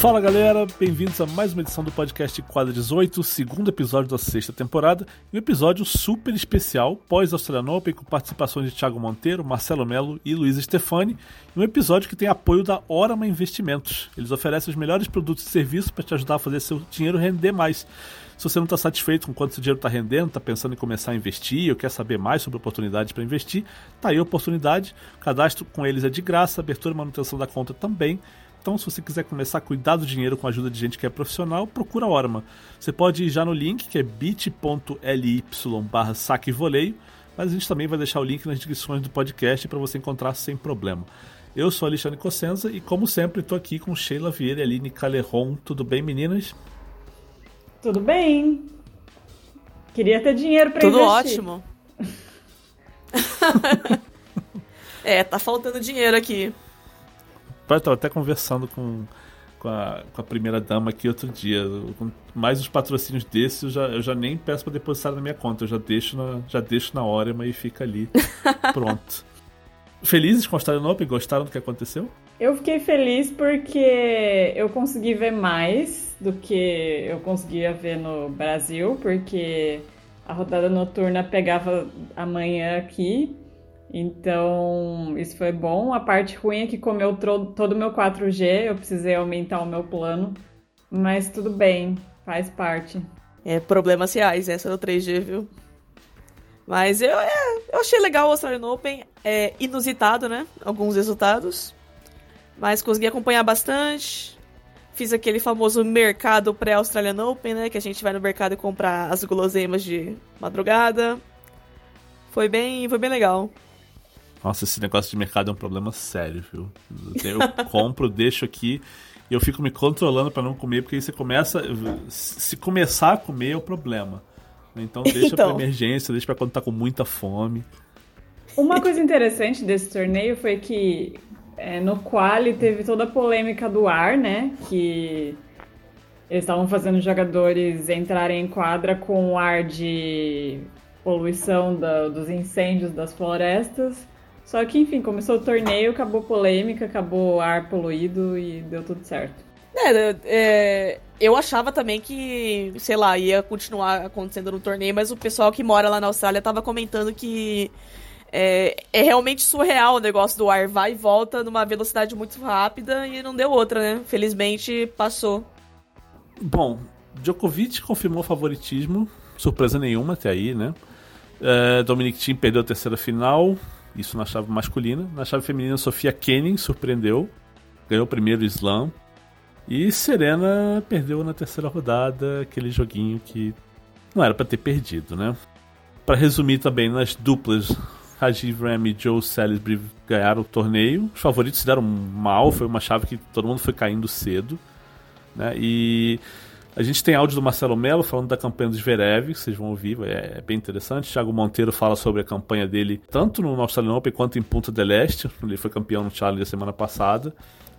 Fala galera, bem-vindos a mais uma edição do podcast Quadra 18, segundo episódio da sexta temporada, e um episódio super especial, pós-Australian Open, com participações de Thiago Monteiro, Marcelo Melo e Luiz Stefani, e um episódio que tem apoio da Orama Investimentos. Eles oferecem os melhores produtos e serviços para te ajudar a fazer seu dinheiro render mais. Se você não está satisfeito com quanto esse dinheiro está rendendo, está pensando em começar a investir ou quer saber mais sobre oportunidades para investir, tá aí a oportunidade. O cadastro com eles é de graça, abertura e manutenção da conta também. Então, se você quiser começar a cuidar do dinheiro com a ajuda de gente que é profissional, procura a Orma. Você pode ir já no link, que é bit.ly barra saquevoleio, mas a gente também vai deixar o link nas descrições do podcast para você encontrar sem problema. Eu sou Alexandre Cossenza e, como sempre, estou aqui com Sheila Vieira e Aline Caleron. Tudo bem, meninas? Tudo bem. Queria ter dinheiro para investir. Tudo ótimo. é, tá faltando dinheiro aqui. Eu tava até conversando com, com, a, com a primeira dama aqui outro dia. Com mais os patrocínios desses, eu já, eu já nem peço para depositar na minha conta. Eu já deixo na, já deixo na hora, mas fica ali. Pronto. Felizes com a Open? Gostaram do que aconteceu? Eu fiquei feliz porque eu consegui ver mais do que eu conseguia ver no Brasil, porque a rodada noturna pegava amanhã aqui. Então, isso foi bom. A parte ruim é que comeu todo o meu 4G, eu precisei aumentar o meu plano. Mas tudo bem, faz parte. É, problemas reais essa do 3G, viu? Mas eu, é, eu achei legal o Australian Open. É inusitado, né? Alguns resultados. Mas consegui acompanhar bastante. Fiz aquele famoso mercado pré-Australian Open, né? Que a gente vai no mercado e compra as guloseimas de madrugada. Foi bem, foi bem legal. Nossa, esse negócio de mercado é um problema sério, viu? Eu compro, deixo aqui e eu fico me controlando para não comer, porque aí você começa. Se começar a comer é o problema. Então deixa então. pra emergência, deixa pra quando tá com muita fome. Uma coisa interessante desse torneio foi que é, no quali teve toda a polêmica do ar, né? Que eles estavam fazendo jogadores entrarem em quadra com o ar de poluição da, dos incêndios das florestas. Só que, enfim, começou o torneio, acabou polêmica, acabou o ar poluído e deu tudo certo. É, é, eu achava também que, sei lá, ia continuar acontecendo no torneio, mas o pessoal que mora lá na Austrália tava comentando que é, é, realmente surreal o negócio do ar. Vai e volta numa velocidade muito rápida e não deu outra, né? Felizmente passou. Bom, Djokovic confirmou favoritismo, surpresa nenhuma até aí, né? É, Dominic Thiem perdeu a terceira final, isso na chave masculina. Na chave feminina, Sofia Kenin surpreendeu, ganhou o primeiro slam. E Serena perdeu na terceira rodada aquele joguinho que não era para ter perdido, né? Para resumir também, nas duplas, Rajiv Ram e Joe Salisbury ganharam o torneio. Os favoritos se deram mal, foi uma chave que todo mundo foi caindo cedo. Né? E a gente tem áudio do Marcelo Melo falando da campanha dos Verev, que vocês vão ouvir, é, é, bem interessante. Thiago Monteiro fala sobre a campanha dele, tanto no Australian Open quanto em Punta del Este. Ele foi campeão no Challenge da semana passada.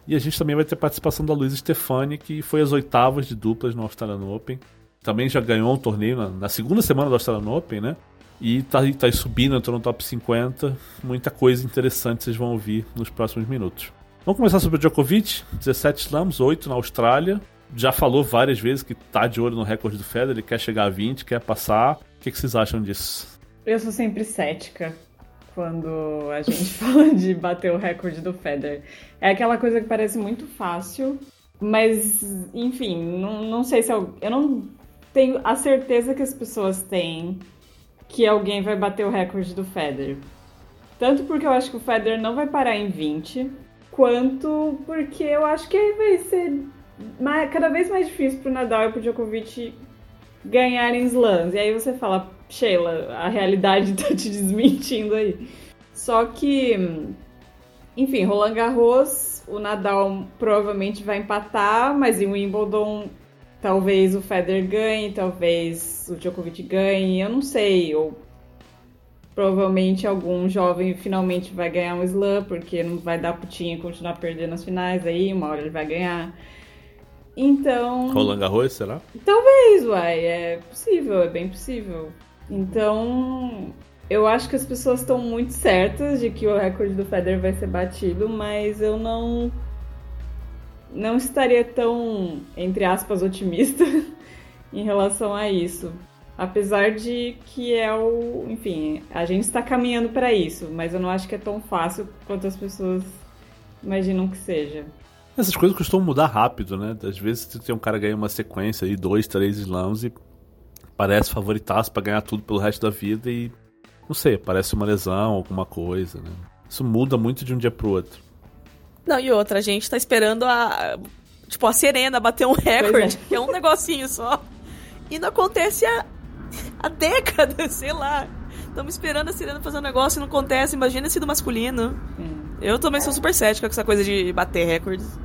E a gente também vai ter participação da Luísa Stefani, que foi às oitavas de duplas no Australian Open. Também já ganhou um torneio na, na segunda semana do Australian Open, né? E tá, tá subindo, entrou no top 50. Muita coisa interessante vocês vão ouvir nos próximos minutos. Vamos começar sobre o Djokovic. 17 slams, 8 na Austrália. Já falou várias vezes que tá de olho no recorde do Federer, quer chegar a 20, quer passar. O que, que vocês acham disso? Eu sou sempre cética quando a gente fala de bater o recorde do Federer. É aquela coisa que parece muito fácil, mas, enfim, não, não sei se eu, eu não tenho a certeza que as pessoas têm que alguém vai bater o recorde do Federer. Tanto porque eu acho que o Federer não vai parar em 20, quanto porque eu acho que vai ser mais, cada vez mais difícil pro Nadal e pro Djokovic ganharem slams. E aí você fala, Sheila, a realidade tá te desmentindo aí. Só que, enfim, Roland Garros, o Nadal provavelmente vai empatar, mas em Wimbledon talvez o Federer ganhe, talvez o Djokovic ganhe, eu não sei. Ou provavelmente algum jovem finalmente vai ganhar um slam, porque não vai dar putinha continuar perdendo as finais aí, uma hora ele vai ganhar. Então. Roland Garros, será? Talvez, uai. É possível, é bem possível. Então. Eu acho que as pessoas estão muito certas de que o recorde do Federer vai ser batido, mas eu não. não estaria tão, entre aspas, otimista em relação a isso. Apesar de que é o. Enfim, a gente está caminhando para isso, mas eu não acho que é tão fácil quanto as pessoas imaginam que seja. Essas coisas costumam mudar rápido, né? Às vezes tem um cara ganha uma sequência aí, dois, três slams e parece favoritaço para ganhar tudo pelo resto da vida e. Não sei, parece uma lesão, alguma coisa, né? Isso muda muito de um dia pro outro. Não, e outra, a gente tá esperando a. Tipo, a Serena bater um recorde, é. que é um negocinho só. E não acontece há, há décadas, sei lá. Estamos esperando a Serena fazer um negócio e não acontece. Imagina se do masculino. Hum. Eu também sou super cética com essa coisa de bater recordes.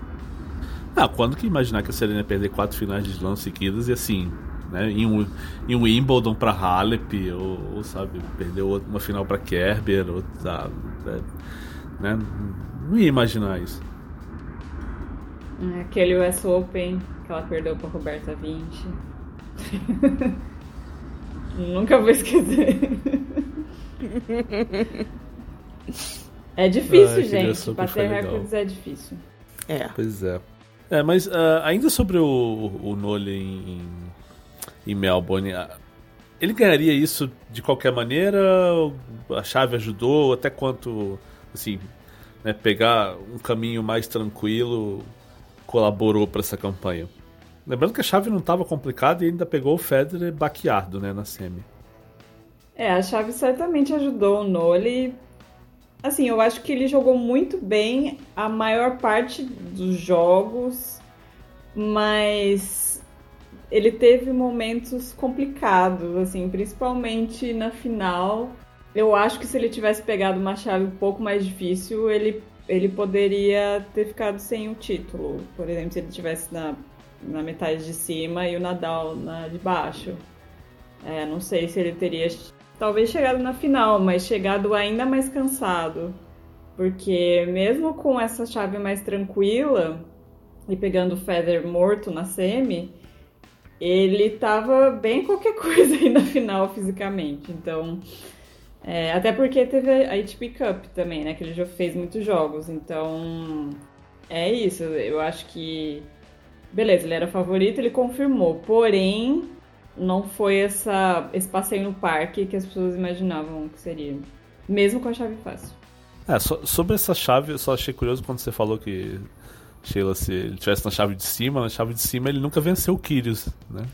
Ah, quando que imaginar que a Serena ia perder quatro finais de slam seguidas e assim, né, em um, em um Wimbledon pra Halep, ou, ou sabe, perdeu uma final pra Kerber, ou, sabe, né, né, não ia imaginar isso. É, aquele US Open que ela perdeu pra Roberta 20. Nunca vou esquecer. É difícil, ah, gente. Bater recordes é difícil. É. Pois é. É, mas uh, ainda sobre o, o Nole em, em Melbourne, uh, ele ganharia isso de qualquer maneira? A chave ajudou? Até quanto, assim, né, pegar um caminho mais tranquilo colaborou para essa campanha? Lembrando que a chave não estava complicada e ainda pegou o Federer baqueado, né, na semi. É, a chave certamente ajudou o Nole Assim, eu acho que ele jogou muito bem a maior parte dos jogos, mas ele teve momentos complicados, assim, principalmente na final. Eu acho que se ele tivesse pegado uma chave um pouco mais difícil, ele, ele poderia ter ficado sem o título. Por exemplo, se ele tivesse na, na metade de cima e o Nadal na de baixo. É, não sei se ele teria talvez chegado na final, mas chegado ainda mais cansado. Porque mesmo com essa chave mais tranquila e pegando o Feather morto na semi, ele tava bem qualquer coisa aí na final fisicamente. Então, é, até porque teve a ATP Cup também, né? Que ele já fez muitos jogos. Então, é isso. Eu acho que. Beleza, ele era favorito, ele confirmou. Porém, não foi essa, esse passeio no parque que as pessoas imaginavam que seria. Mesmo com a chave fácil. É, so, sobre essa chave, eu só achei curioso quando você falou que Sheila, se ele tivesse na chave de cima, na chave de cima ele nunca venceu o Kyrgios, né?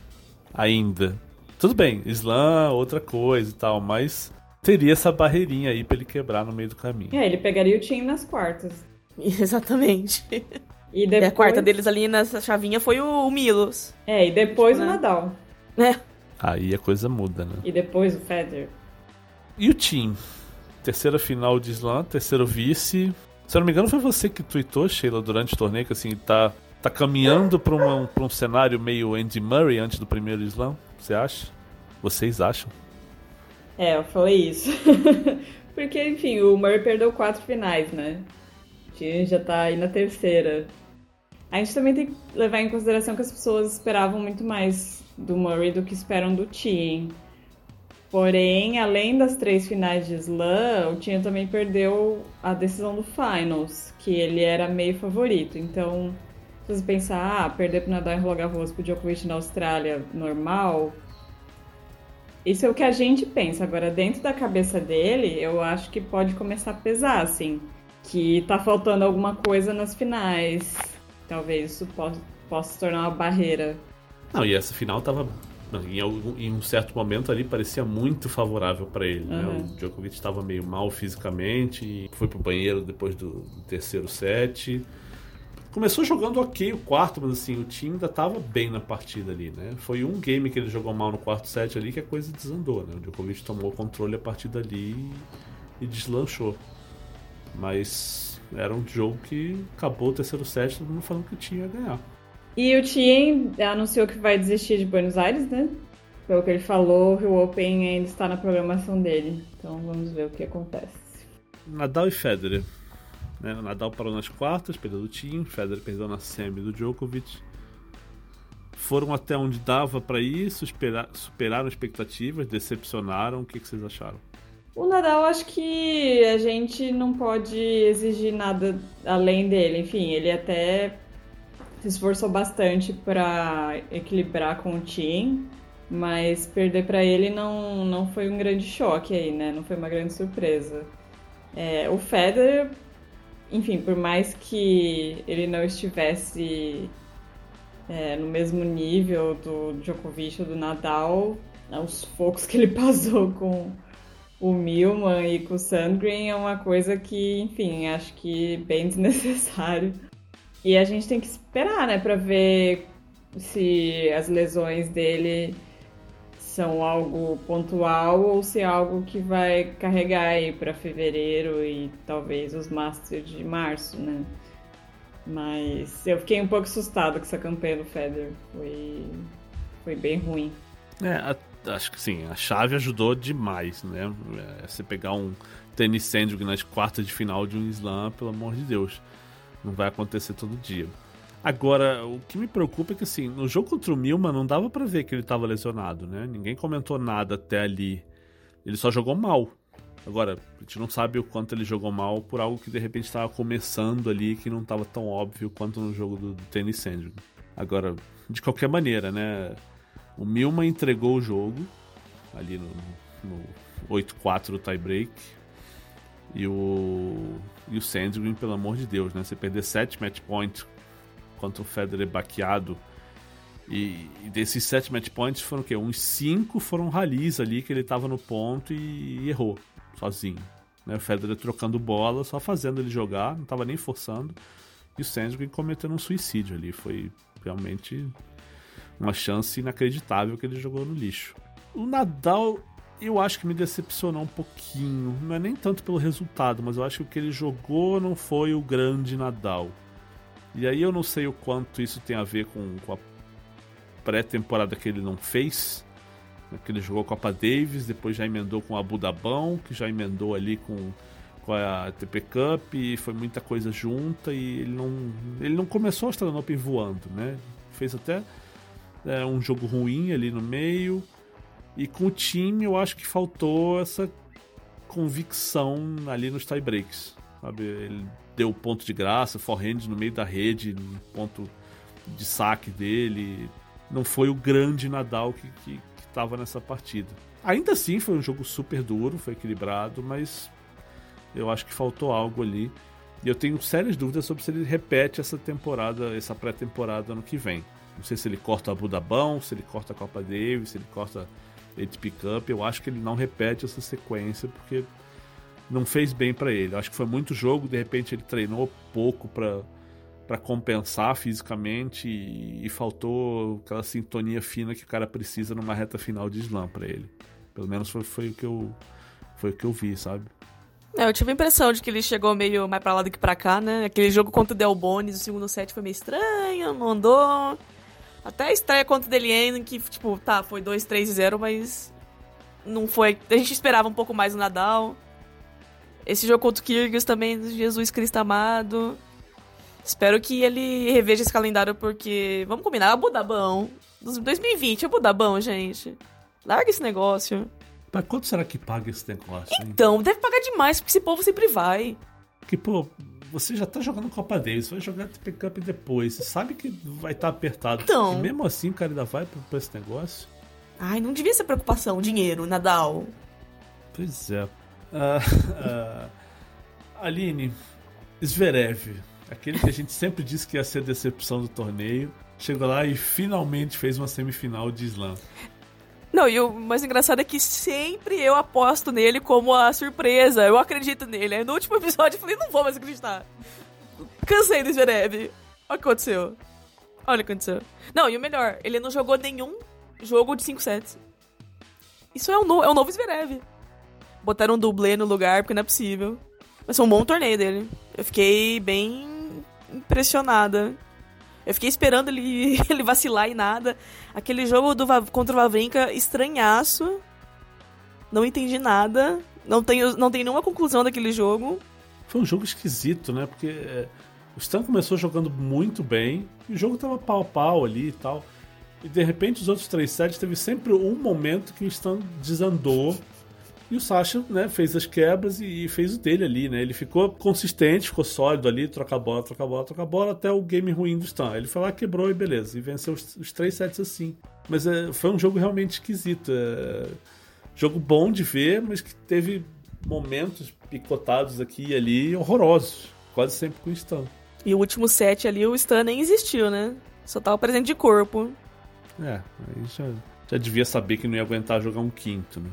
Ainda. Tudo bem, Slam, outra coisa e tal, mas teria essa barreirinha aí pra ele quebrar no meio do caminho. É, ele pegaria o time nas quartas. Exatamente. E, depois... e a quarta deles ali nessa chavinha foi o, Milos. É, e depois tipo, o né? Nadal. É. Aí a coisa muda, né? E depois o Federer. E o Team? Terceira final de Slam, terceiro vice. Se eu não me engano, foi você que tweetou, Sheila, durante o torneio, que assim, tá, tá caminhando pra, uma, pra um cenário meio Andy Murray antes do primeiro Slam. Você acha? Vocês acham? É, eu falei isso. Porque, enfim, o Murray perdeu quatro finais, né? O Team já tá aí na terceira. A gente também tem que levar em consideração que as pessoas esperavam muito mais do Murray do que esperam do Tien. Porém, além das três finais de slam, o Tien também perdeu a decisão do finals, que ele era meio favorito. Então, se você pensar, ah, perder para Nadal em Roland Garros pro Djokovic na Austrália, normal. Isso é o que a gente pensa. Agora, dentro da cabeça dele, eu acho que pode começar a pesar, assim. Que tá faltando alguma coisa nas finais. Talvez isso possa, possa se tornar uma barreira não, e essa final tava. Em, algum, em um certo momento ali parecia muito favorável para ele. Uhum. Né? O Djokovic estava meio mal fisicamente foi pro banheiro depois do, do, terceiro set. Começou jogando ok o quarto, mas assim, o time ainda estava bem na partida ali, né? Foi um game que ele jogou mal no quarto set ali que a coisa desandou, né? O Djokovic tomou o controle a partir dali e deslanchou. Mas era um jogo que acabou o terceiro set, todo mundo falando que tinha a ganhar. E o Tien anunciou que vai desistir de Buenos Aires, né? Pelo que ele falou, o Rio Open ainda está na programação dele. Então vamos ver o que acontece. Nadal e Federer. Né? Nadal parou nas quartas, perdeu do Tien. Federer perdeu na semi do Djokovic. Foram até onde dava para ir, superaram, superaram expectativas, decepcionaram. O que, que vocês acharam? O Nadal, acho que a gente não pode exigir nada além dele. Enfim, ele até se esforçou bastante para equilibrar com o Team, mas perder para ele não, não foi um grande choque aí, né? Não foi uma grande surpresa. É, o Federer, enfim, por mais que ele não estivesse é, no mesmo nível do Djokovic ou do Nadal, os focos que ele passou com o Milman e com o Sandgren é uma coisa que, enfim, acho que bem desnecessário. E a gente tem que esperar, né, para ver se as lesões dele são algo pontual ou se é algo que vai carregar aí para fevereiro e talvez os Masters de março, né? Mas eu fiquei um pouco assustado com essa campanha do Federer. Foi, foi bem ruim. É, a, acho que sim, a chave ajudou demais, né? É, você pegar um tênis Sandgren nas quartas de final de um slam, pelo amor de Deus. Não vai acontecer todo dia. Agora, o que me preocupa é que, assim, no jogo contra o Milman não dava para ver que ele estava lesionado, né? Ninguém comentou nada até ali. Ele só jogou mal. Agora, a gente não sabe o quanto ele jogou mal por algo que de repente estava começando ali que não estava tão óbvio quanto no jogo do, do Tennis Sandgren. Agora, de qualquer maneira, né? O Milman entregou o jogo ali no, no 8-4 do tiebreak. E o, e o Sandgren, pelo amor de Deus, né? Você perder 7 match points contra o Federer baqueado. E, e, desses 7 match points foram o quê? Uns 5 foram rallies ali que ele estava no ponto e, e errou sozinho. Né? O Federer trocando bola, só fazendo ele jogar, não estava nem forçando. E o Sandgren cometendo um suicídio ali. Foi realmente uma chance inacreditável que ele jogou no lixo. O Nadal, eu acho que me decepcionou um pouquinho. Não é nem tanto pelo resultado, mas eu acho que o que ele jogou não foi o grande Nadal. E aí eu não sei o quanto isso tem a ver com, com a pré-temporada que ele não fez né, que ele jogou Copa Davis, depois já emendou com a Abu Dabão, que já emendou ali com, com a TP Cup, e foi muita coisa junta e ele não, ele não começou a Australian Open voando, né? Fez até é, um jogo ruim ali no meio, e com o time eu acho que faltou essa convicção ali nos tiebreaks, sabe? Ele deu ponto de graça, forehand no meio da rede, ponto de saque dele, não foi o grande Nadal que, que, estava nessa partida. Ainda assim, foi um jogo super duro, foi equilibrado, mas eu acho que faltou algo ali. E eu tenho sérias dúvidas sobre se ele repete essa temporada, essa pré-temporada ano que vem. Não sei se ele corta a Budabão, se ele corta a Copa Davis, se ele corta a ATP Cup. Eu acho que ele não repete essa sequência porque não fez bem para ele. Eu acho que foi muito jogo, de repente ele treinou pouco para compensar fisicamente e, e, faltou aquela sintonia fina que o cara precisa numa reta final de slam para ele. Pelo menos foi, foi, o que eu foi o que eu vi, sabe? É, eu tive a impressão de que ele chegou meio mais pra lá do que pra cá, né? Aquele jogo contra o Del Bones, o segundo set foi meio estranho, não andou. Até a estreia contra o Delien, que, tipo, tá, foi 2, 3 e 0, mas não foi. A gente esperava um pouco mais o Nadal. Esse jogo contra o Kyrgios também, Jesus Cristo amado. Espero que ele reveja esse calendário, porque, vamos combinar, é Budabão. 2020 é Budabão, gente. Larga esse negócio. Mas quanto será que paga esse negócio? Hein? Então, deve pagar demais, porque esse povo sempre vai. Que, pô, você já tá jogando Copa Davis, vai jogar TP Cup depois. Você sabe que vai estar tá apertado. Então. E mesmo assim o cara ainda vai pra, esse negócio? Ai, não devia ser preocupação, dinheiro, Nadal. Pois é. Uh, uh, Aline, Zverev Aquele que a gente sempre disse que ia ser a decepção do torneio. Chegou lá e finalmente fez uma semifinal de slam. Não, e o mais engraçado é que sempre eu aposto nele como a surpresa. Eu acredito nele. Aí no último episódio eu falei, não vou mais acreditar. Cansei do Zverev. Olha o que aconteceu. Olha o que aconteceu. Não, e o melhor, ele não jogou nenhum jogo de 5 sets. Isso é um, no, é um novo Zverev. Botaram um dublê no lugar, porque não é possível. Mas foi um bom torneio dele. Eu fiquei bem impressionada. Eu fiquei esperando ele, ele vacilar e nada. Aquele jogo do, contra o Vavrinka, estranhaço. Não entendi nada. Não tenho, não tenho nenhuma conclusão daquele jogo. Foi um jogo esquisito, né? Porque é, o Stan começou jogando muito bem. E o jogo tava pau a pau ali e tal. E de repente os outros três sets teve sempre um momento que o Stan desandou. E o Sasha, né, fez as quebras e, fez o dele ali, né? Ele ficou consistente, ficou sólido ali, troca a bola, troca a bola, troca a bola, até o game ruim do Stan. Ele foi lá, quebrou e beleza. E venceu os, os três sets assim. Mas é, foi um jogo realmente esquisito. É, jogo bom de ver, mas que teve momentos picotados aqui e ali horrorosos. Quase sempre com o Stan. E o último set ali, o Stan nem existiu, né? Só tava presente de corpo. É, aí já, já devia saber que não ia aguentar jogar um quinto, né?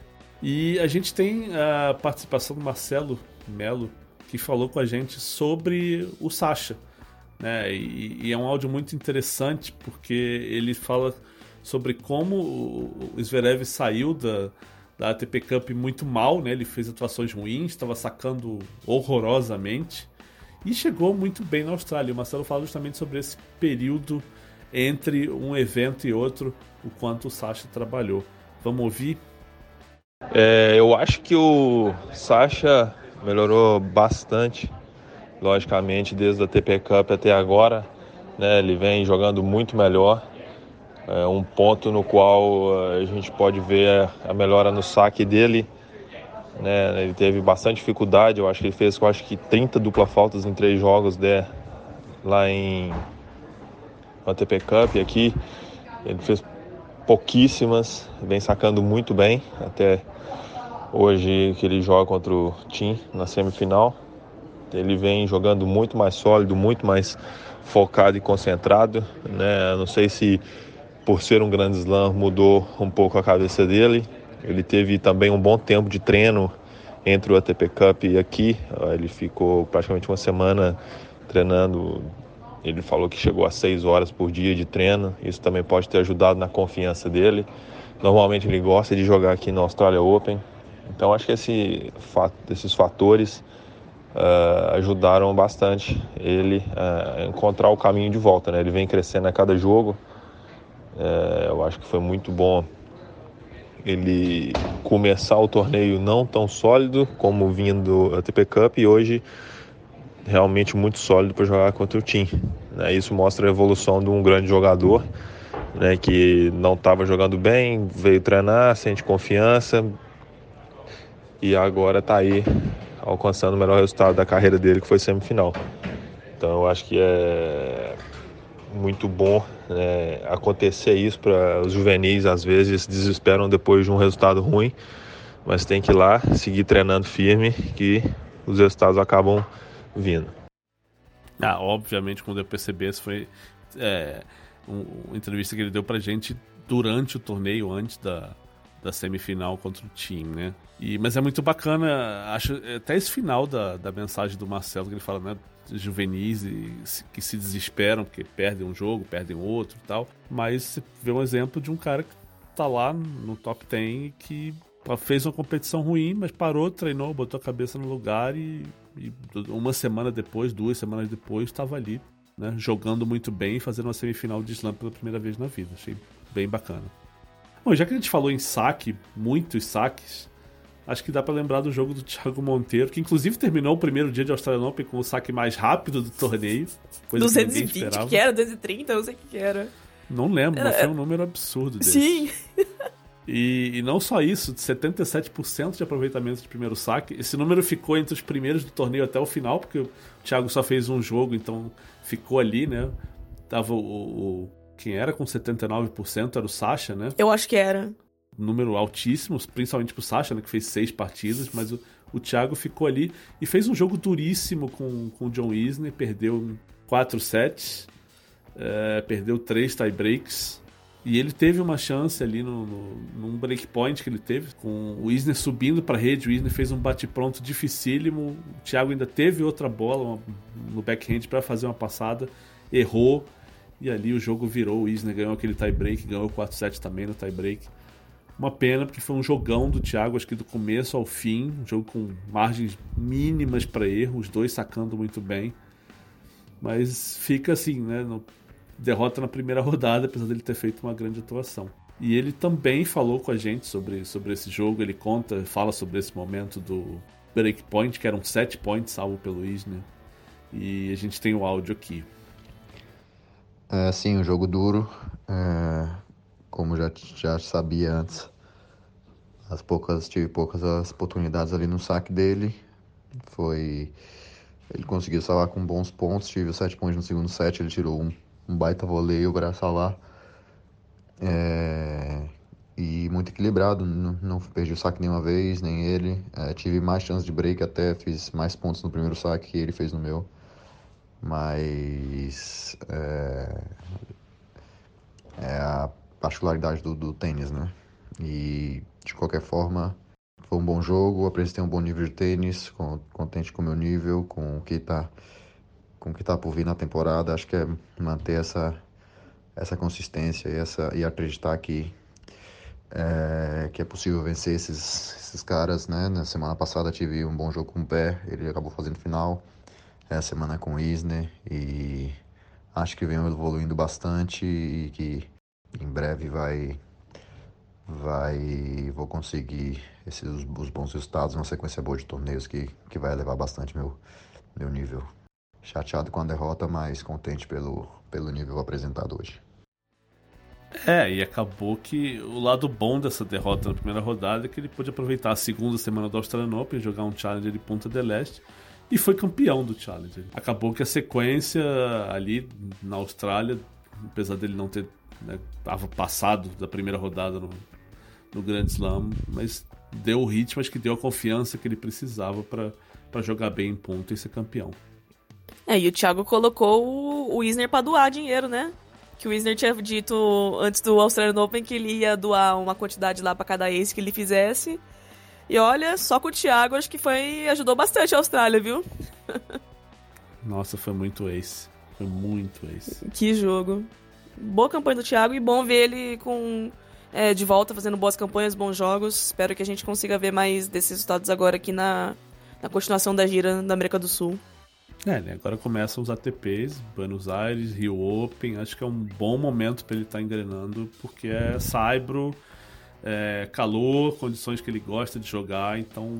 E a gente tem a participação do Marcelo Melo, que falou com a gente sobre o Sasha. Né? E, e, é um áudio muito interessante porque ele fala sobre como o Zverev saiu da, da ATP Cup muito mal, né? ele fez atuações ruins, estava sacando horrorosamente e chegou muito bem na Austrália. O Marcelo fala justamente sobre esse período entre um evento e outro, o quanto o Sasha trabalhou. Vamos ouvir é, eu acho que o Sasha melhorou bastante, logicamente, desde a TP Cup até agora. Né, ele vem jogando muito melhor. É um ponto no qual eh, a gente pode ver a melhora no saque dele. Né, ele teve bastante dificuldade, eu acho que ele fez eu acho que 30 dupla faltas em três jogos né, lá em ATP Cup aqui. Ele fez pouquíssimas, vem sacando muito bem, até hoje que ele joga contra o Tim na semifinal. Ele vem jogando muito mais sólido, muito mais focado e concentrado, né? Não sei se por ser um grande slam mudou um pouco a cabeça dele. Ele teve também um bom tempo de treino entre o ATP Cup e aqui. Ele ficou praticamente uma semana treinando ele falou que chegou a seis horas por dia de treino. Isso também pode ter ajudado na confiança dele. Normalmente ele gosta de jogar aqui no Australia Open. Então acho que esse, esses fatores uh, ajudaram bastante ele a encontrar o caminho de volta. Né? Ele vem crescendo a cada jogo. Uh, eu acho que foi muito bom ele começar o torneio não tão sólido como vindo a ATP Cup e hoje realmente muito sólido para jogar contra o Team. Né? Isso mostra a evolução de um grande jogador né, que não estava jogando bem, veio treinar, sente confiança e agora está aí alcançando o melhor resultado da carreira dele, que foi semifinal. Então eu acho que é muito bom né, acontecer isso para os juvenis, às vezes se desesperam depois de um resultado ruim, mas tem que ir lá, seguir treinando firme, que os resultados acabam vindo. Ah, obviamente, quando eu percebi, essa foi é, uma entrevista que ele deu pra gente durante o torneio, antes da, da semifinal contra o time, né? E, mas é muito bacana, acho até esse final da, da mensagem do Marcelo, que ele fala, né? Juvenis e, que se desesperam porque perdem um jogo, perdem outro e tal. Mas você vê um exemplo de um cara que tá lá no top 10 e que fez uma competição ruim, mas parou, treinou, botou a cabeça no lugar e e uma semana depois, duas semanas depois, estava ali, né, jogando muito bem, fazendo uma semifinal de slam pela primeira vez na vida. Achei bem bacana. Bom, já que a gente falou em saque, muitos saques, acho que dá para lembrar do jogo do Thiago Monteiro, que inclusive terminou o primeiro dia de Australian Open com o saque mais rápido do torneio. Coisa 220 que, que era, 230, eu não sei o que era. Não lembro, mas foi um número absurdo desse. Sim. E, e, não só isso, 77% de aproveitamento de primeiro saque. Esse número ficou entre os primeiros do torneio até o final, porque o Thiago só fez um jogo, então ficou ali, né? Tava o. o quem era com 79% era o Sasha, né? Eu acho que era. Número altíssimo, principalmente pro Sasha, né? Que fez seis partidas, mas o, o Thiago ficou ali e fez um jogo duríssimo com, com o John Isner, perdeu quatro sets, é, perdeu três tie breaks e ele teve uma chance ali no, no, num breakpoint que ele teve, com o Isner subindo para a rede. O Isner fez um bate-pronto dificílimo. O Thiago ainda teve outra bola uma, no backhand para fazer uma passada, errou. E ali o jogo virou. O Isner ganhou aquele tie-break, ganhou 4-7 também no tie-break. Uma pena, porque foi um jogão do Thiago, acho que do começo ao fim. Um jogo com margens mínimas para erro, os dois sacando muito bem. Mas fica assim, né? No derrota na primeira rodada, apesar dele ter feito uma grande atuação. E ele também falou com a gente sobre, sobre esse jogo, ele conta, fala sobre esse momento do breakpoint, que eram sete points salvo pelo Isner. E a gente tem o áudio aqui. É, sim, um jogo duro. É, como já, já sabia antes, as poucas, tive poucas as oportunidades ali no saque dele. Foi. Ele conseguiu salvar com bons pontos, tive os sete pontos no segundo set, ele tirou um, um baita voleio para salvar. É, e muito equilibrado, não, não, perdi o saque nenhuma vez, nem ele. É, tive mais chances de break até, fiz mais pontos no primeiro saque que ele fez no meu. Mas é, é a particularidade do, do tênis, né? E de qualquer forma, foi um bom jogo, apresentei um bom nível de tênis, contente com o meu nível, com o que está com o que tá por vir na temporada. Acho que é manter essa, essa consistência e, essa, e acreditar que é, que é possível vencer esses, esses caras, né? Na semana passada tive um bom jogo com o Pé, ele acabou fazendo final. Essa semana com o Isner e acho que vem evoluindo bastante e que em breve vai vai vou conseguir esses os bons resultados, uma sequência boa de torneios que, que vai elevar bastante meu meu nível. Chateado com a derrota, mas contente pelo pelo nível apresentado hoje. É, e acabou que o lado bom dessa derrota na primeira rodada é que ele pôde aproveitar a segunda semana do Australian Open, jogar um Challenger de Punta del Este e foi campeão do Challenger. Acabou que a sequência ali na Austrália, apesar dele não ter né, tava passado da primeira rodada no, no Grand Slam, mas deu o ritmo, acho que deu a confiança que ele precisava para jogar bem em ponto e ser campeão. É, e o Thiago colocou o, o Isner para doar dinheiro, né? que o Wisner tinha dito antes do Australian Open que ele ia doar uma quantidade lá para cada ace que ele fizesse. E olha, só com o Thiago acho que foi ajudou bastante a Austrália, viu? Nossa, foi muito ace. Foi muito ace. Que jogo. Boa campanha do Thiago e bom ver ele com é, de volta fazendo boas campanhas, bons jogos. Espero que a gente consiga ver mais desses resultados agora aqui na, na continuação da gira da América do Sul. É, né? agora começam os ATPs, Buenos Aires, Rio Open. Acho que é um bom momento para ele estar tá engrenando, porque é saibro, é calor, condições que ele gosta de jogar. Então,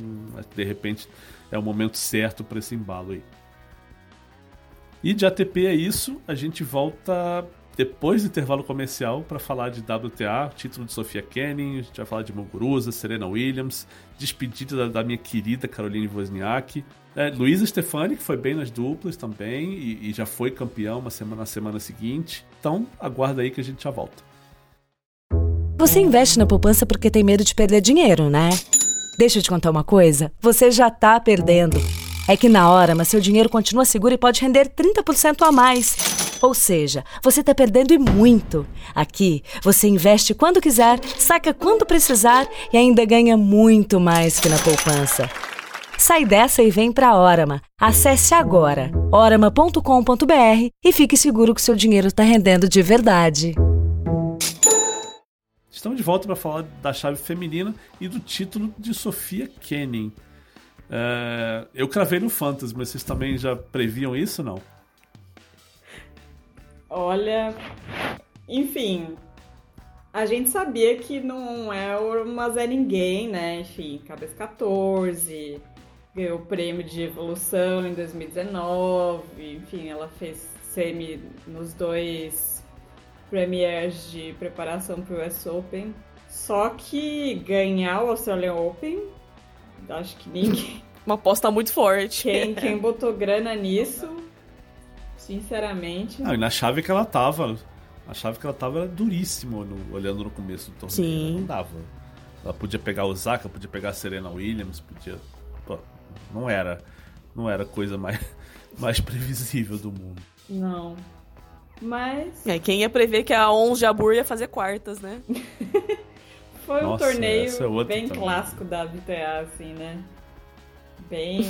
de repente, é o momento certo para esse embalo aí. E de ATP é isso. A gente volta depois do intervalo comercial para falar de WTA, título de Sofia Kenin, a gente vai falar de Muguruza, Serena Williams, despedida da, da minha querida Caroline Wozniak, é, Luísa Stefani, que foi bem nas duplas também e, e já foi campeão uma semana na semana seguinte. Então, aguarda aí que a gente já volta. Você investe na poupança porque tem medo de perder dinheiro, né? Deixa eu te contar uma coisa: você já tá perdendo. É que na hora, mas seu dinheiro continua seguro e pode render 30% a mais. Ou seja, você está perdendo e muito. Aqui, você investe quando quiser, saca quando precisar e ainda ganha muito mais que na poupança. Sai dessa e vem para a Orama. Acesse agora orama.com.br e fique seguro que seu dinheiro está rendendo de verdade. Estamos de volta para falar da chave feminina e do título de Sofia Kenin. É, eu cravei no Fantasy, mas vocês também já previam isso não? Olha, enfim, a gente sabia que não é uma Zé Ninguém, né? Enfim, cabeça 14, ganhou o prêmio de evolução em 2019, enfim, ela fez semi nos dois premiers de preparação para o US Open. Só que ganhar o Australian Open Acho que ninguém. Uma aposta muito forte. Quem, quem botou grana nisso, sinceramente. Ah, e na chave que ela tava. A chave que ela tava era duríssima no, olhando no começo do torneio. Sim. Não dava. Ela podia pegar o Osaka, podia pegar a Serena Williams, podia. Pô, não era. Não era a coisa mais, mais previsível do mundo. Não. Mas. É, quem ia prever que a Ons Jabur ia fazer quartas, né? Foi Nossa, um torneio é bem também. clássico da WTA, assim, né? Bem.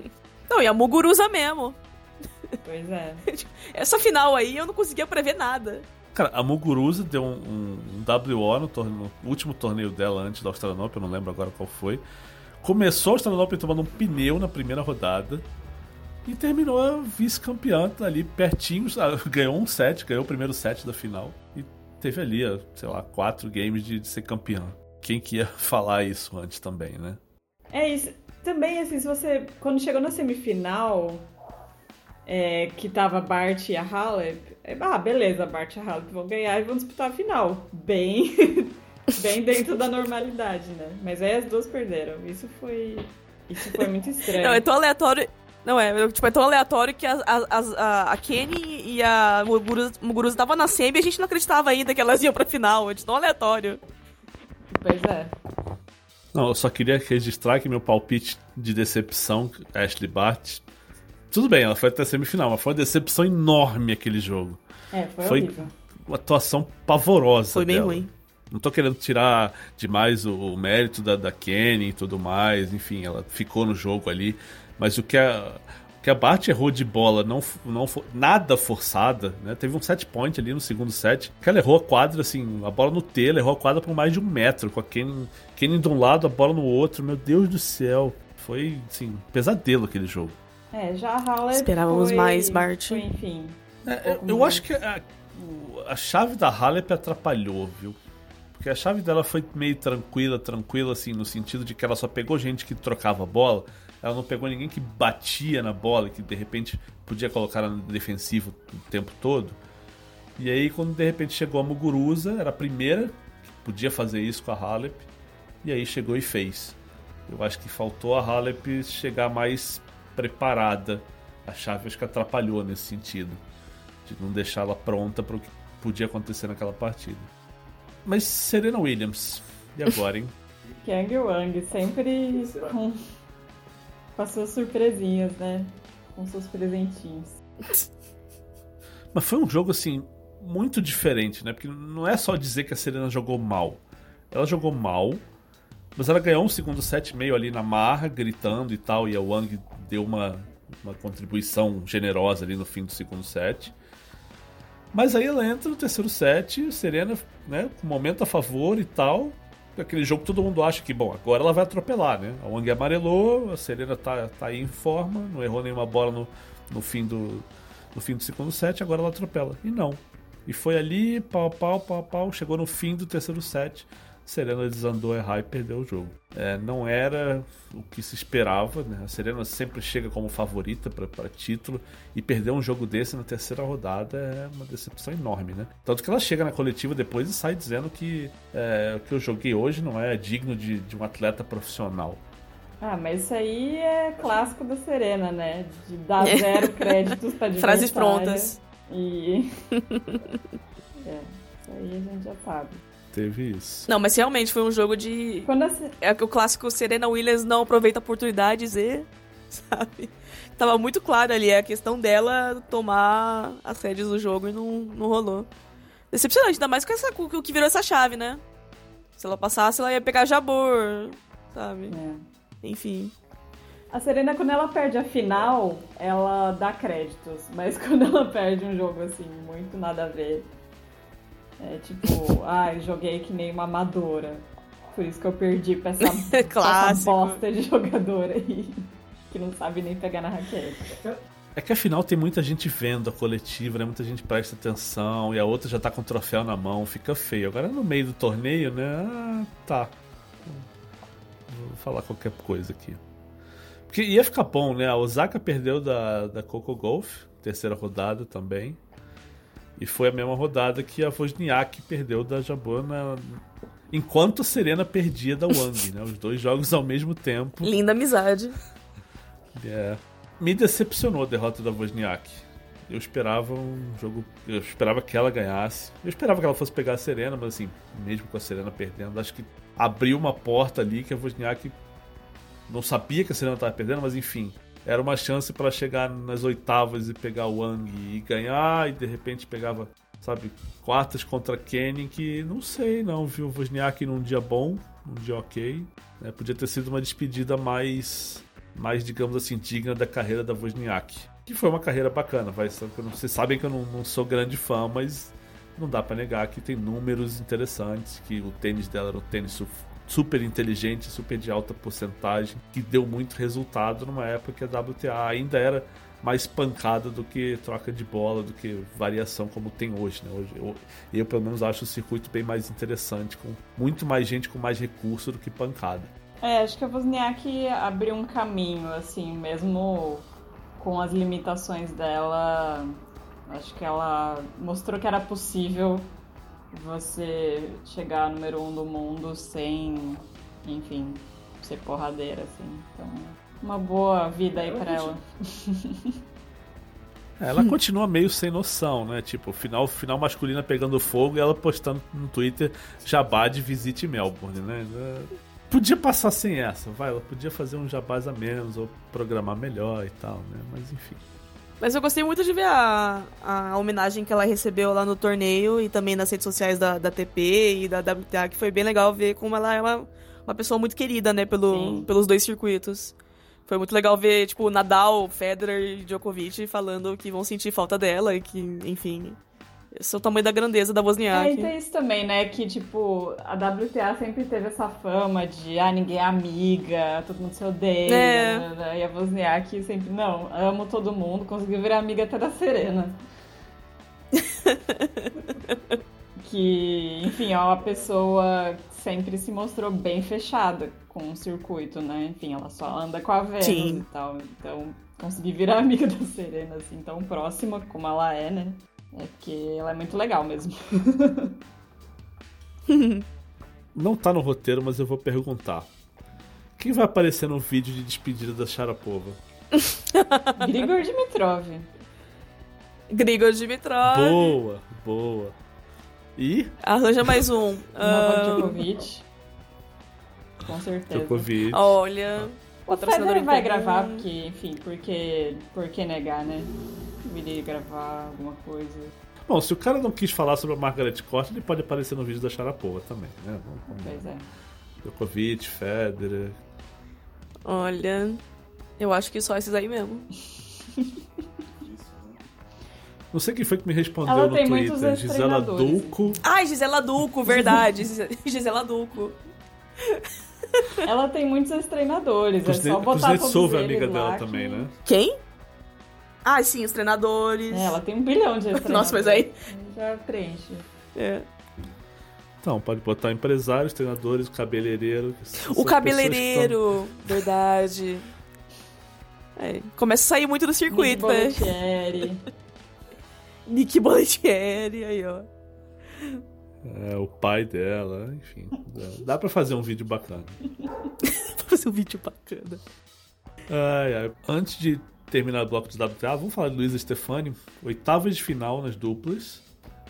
não, e a Muguruza mesmo. Pois é. Essa final aí eu não conseguia prever nada. Cara, a Muguruza deu um, um, um WO no, torneio, no, último torneio dela antes da Australian Open, eu não lembro agora qual foi. Começou a Australian Open tomando um pneu na primeira rodada e terminou vice-campeã ali pertinho. Ganhou um set, ganhou o primeiro set da final e teve ali, sei lá, quatro games de, de ser campeão. Quem que ia falar isso antes também, né? É isso. Também, assim, se você. Quando chegou na semifinal, é, que tava Bart e a Halep, é, ah, beleza, Bart e a Halep vão ganhar e vão disputar a final. Bem. bem dentro da normalidade, né? Mas aí as duas perderam. Isso foi. Isso foi muito estranho. Não, é tão aleatório. Não, é, tipo, é tão aleatório que a, a, a, a Kenny e a Muguruza estavam na semi e a gente não acreditava ainda que elas iam pra final. É de tão aleatório. Pois é. Não, eu só queria registrar que meu palpite de decepção, Ashley Bart. Tudo bem, ela foi até a semifinal, mas foi uma decepção enorme aquele jogo. É, foi, foi horrível. uma atuação pavorosa. Foi bem dela. ruim. Não tô querendo tirar demais o, o mérito da, da Kenny e tudo mais, enfim, ela ficou no jogo ali. Mas o que a, o que a Bart errou de bola, não, não nada forçada, né? Teve um set point ali no segundo set, que ela errou a quadra, assim, a bola no T, ela errou a quadra por mais de um metro, com a Kenny, Kenny de um lado, a bola no outro. Meu Deus do céu. Foi, assim, pesadelo aquele jogo. É, já a Haller Esperávamos foi, mais, Bart. Foi, enfim. É, eu, eu acho que a, a chave da Halep atrapalhou, viu? Porque a chave dela foi meio tranquila, tranquila, assim, no sentido de que ela só pegou gente que trocava bola, ela não pegou ninguém que batia na bola, que de repente podia colocar no defensivo o tempo todo. E aí, quando de repente chegou a Muguruza, era a primeira que podia fazer isso com a Halep, e aí chegou e fez. Eu acho que faltou a Halep chegar mais preparada. A chave acho que atrapalhou nesse sentido, de não deixá-la pronta para o que podia acontecer naquela partida. Mas Serena Williams, e agora, hein? Kang Wang, sempre com, com as suas surpresinhas, né? Com seus presentinhos. Mas foi um jogo, assim, muito diferente, né? Porque não é só dizer que a Serena jogou mal. Ela jogou mal, mas ela ganhou um segundo set meio ali na marra, gritando e tal, e a Wang deu uma, uma contribuição generosa ali no fim do segundo set. Mas aí ela entra no terceiro set, Serena, né, com momento a favor e tal. Aquele jogo que todo mundo acha que, bom, agora ela vai atropelar, né? A Wang amarelou, a Serena tá, tá aí em forma, não errou nenhuma bola no, no, fim do, no fim do segundo set, agora ela atropela. E não. E foi ali, pau, pau, pau, pau, chegou no fim do terceiro set. Serena desandou a errar e perdeu o jogo. É, não era o que se esperava, né? A Serena sempre chega como favorita para título e perder um jogo desse na terceira rodada é uma decepção enorme, né? Tanto que ela chega na coletiva depois e sai dizendo que é, o que eu joguei hoje não é digno de, de um atleta profissional. Ah, mas isso aí é clássico da Serena, né? De dar zero créditos pra Frases prontas. E. é, isso aí a gente já sabe teve isso. Não, mas realmente foi um jogo de. Quando a... É o clássico Serena Williams não aproveita oportunidades e. Sabe? Tava muito claro ali a questão dela tomar as rédeas do jogo e não, não rolou. Decepcionante, ainda mais com, essa, com o que virou essa chave, né? Se ela passasse, ela ia pegar Jabor, sabe? É. Enfim. A Serena, quando ela perde a final, ela dá créditos. Mas quando ela perde um jogo assim, muito nada a ver, é tipo, ai, ah, joguei que nem uma amadora. Por isso que eu perdi pra essa, pra essa bosta de jogadora aí. Que não sabe nem pegar na raquete. É que afinal tem muita gente vendo a coletiva, né? Muita gente presta atenção e a outra já tá com o troféu na mão, fica feio. Agora no meio do torneio, né? Ah, tá. Vou falar qualquer coisa aqui. Porque ia ficar bom, né? A Osaka perdeu da, da Coco Golf, terceira rodada também. E foi a mesma rodada que a Wozniak perdeu da Jabona enquanto a Serena perdia da Wang, né? Os dois jogos ao mesmo tempo. Linda amizade. É. Me decepcionou a derrota da Wozniak. Eu esperava um jogo. Eu esperava que ela ganhasse. Eu esperava que ela fosse pegar a Serena, mas assim, mesmo com a Serena perdendo, acho que abriu uma porta ali que a Wozniak não sabia que a Serena estava perdendo, mas enfim, era uma chance para chegar nas oitavas e pegar o Wang e ganhar, e de repente pegava, sabe, quartas contra Kenny, que não sei não, viu? Wozniak num dia bom, num dia ok. Né? Podia ter sido uma despedida mais, mais, digamos assim, digna da carreira da Wozniak. Que foi uma carreira bacana, vai. Vocês sabem que eu não, não sou grande fã, mas não dá para negar que tem números interessantes, que o tênis dela era um tênis super inteligente, super de alta porcentagem, que deu muito resultado numa época que a WTA ainda era mais pancada do que troca de bola, do que variação como tem hoje. Né? hoje eu, eu, pelo menos, acho o circuito bem mais interessante, com muito mais gente com mais recurso do que pancada. É, acho que a Wozniak abriu um caminho, assim, mesmo com as limitações dela. Acho que ela mostrou que era possível você chegar número um do mundo sem, enfim, ser porradeira, assim. Então, uma boa vida aí para ela. É, ela continua meio sem noção, né? Tipo, final, final masculina pegando fogo e ela postando no Twitter jabá de visite Melbourne, né? Podia passar sem essa, vai, ela podia fazer um jabás a menos ou programar melhor e tal, né? Mas enfim. Mas eu gostei muito de ver a, a homenagem que ela recebeu lá no torneio e também nas redes sociais da, da TP e da WTA, que foi bem legal ver como ela é uma, uma pessoa muito querida, né, pelo, pelos dois circuitos. Foi muito legal ver, tipo, Nadal, Federer e Djokovic falando que vão sentir falta dela e que, enfim, esse é o tamanho da grandeza da Wozniak. É, e tem isso também, né? Que, tipo, a WTA sempre teve essa fama de, ah, ninguém é amiga, todo mundo se odeia. É. Né, né? E a Wozniak sempre, não, amo todo mundo, conseguiu virar amiga até da Serena. que, enfim, é uma pessoa que sempre se mostrou bem fechada com o circuito, né? Enfim, ela só anda com a Venus Sim. e tal. Então, conseguir virar amiga da Serena, assim, tão próxima como ela é, né? É porque ela é muito legal mesmo. Não tá no roteiro, mas eu vou perguntar. Quem vai aparecer no vídeo de despedida da Sharapova? Grigor Dimitrov. Grigor Dimitrov. Boa, boa. E? Arranja mais um. Uh... Djokovic. Com certeza. Djokovic. Olha. O Federer vai gravar, porque, enfim, porque, por que negar, né? Viria gravar alguma coisa. Bom, se o cara não quis falar sobre a Margaret Court, ele pode aparecer no vídeo da Sharapova também, né? Vamos, vamos pois é. Djokovic, Federer. Olha, eu acho que só esses aí mesmo. Não sei quem foi que me respondeu Ela no Twitter. Gisela Duco. Ai, Gisela Duco, verdade. Gisela Duco. Ela tem muitos treinadores, é só botar Kuznetsov é amiga dela que... também, né? Quem? Ah, sim, os treinadores. É, ela tem um bilhão de treinadores. Nossa, mas aí... Já preenche. É. Então, pode botar empresários, treinadores, cabeleireiro. O cabeleireiro, estão... verdade. É, começa a sair muito do circuito, Nick né? Nick Bollettieri, aí, ó. É, o pai dela, enfim. Dá pra fazer um vídeo bacana. pra fazer um vídeo bacana. Ai, ai. Antes de terminar o bloco de WTA, vamos falar de Luísa Stefani. Oitavas de final nas duplas,